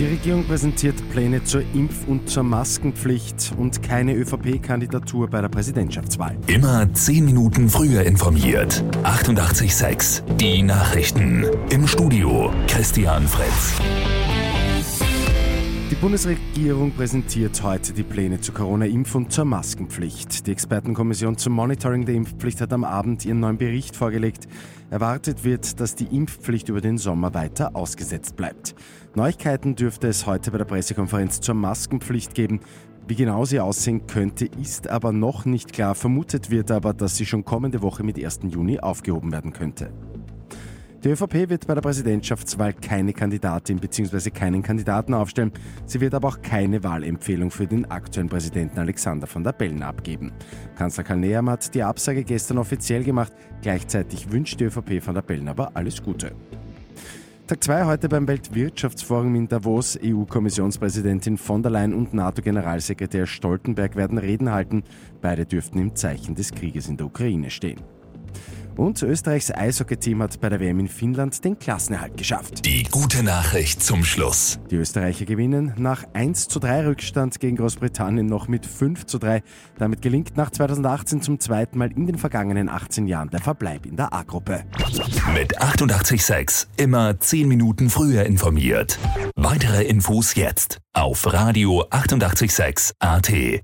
Bundesregierung präsentiert Pläne zur Impf- und zur Maskenpflicht und keine ÖVP-Kandidatur bei der Präsidentschaftswahl. Immer zehn Minuten früher informiert. 88.6 Die Nachrichten. Im Studio Christian Fritz. Die Bundesregierung präsentiert heute die Pläne zur Corona-Impf- und zur Maskenpflicht. Die Expertenkommission zum Monitoring der Impfpflicht hat am Abend ihren neuen Bericht vorgelegt. Erwartet wird, dass die Impfpflicht über den Sommer weiter ausgesetzt bleibt. Neuigkeiten dürfte es heute bei der Pressekonferenz zur Maskenpflicht geben. Wie genau sie aussehen könnte, ist aber noch nicht klar. Vermutet wird aber, dass sie schon kommende Woche mit 1. Juni aufgehoben werden könnte. Die ÖVP wird bei der Präsidentschaftswahl keine Kandidatin bzw. keinen Kandidaten aufstellen. Sie wird aber auch keine Wahlempfehlung für den aktuellen Präsidenten Alexander von der Bellen abgeben. Kanzler Karl Neham hat die Absage gestern offiziell gemacht. Gleichzeitig wünscht die ÖVP von der Bellen aber alles Gute. Tag 2 heute beim Weltwirtschaftsforum in Davos. EU-Kommissionspräsidentin von der Leyen und NATO-Generalsekretär Stoltenberg werden Reden halten. Beide dürften im Zeichen des Krieges in der Ukraine stehen. Und Österreichs Eishockey-Team hat bei der WM in Finnland den Klassenerhalt geschafft. Die gute Nachricht zum Schluss. Die Österreicher gewinnen nach 1 zu 3 Rückstand gegen Großbritannien noch mit 5 zu 3. Damit gelingt nach 2018 zum zweiten Mal in den vergangenen 18 Jahren der Verbleib in der A-Gruppe. Mit 88.6 immer 10 Minuten früher informiert. Weitere Infos jetzt auf Radio 88.6 AT.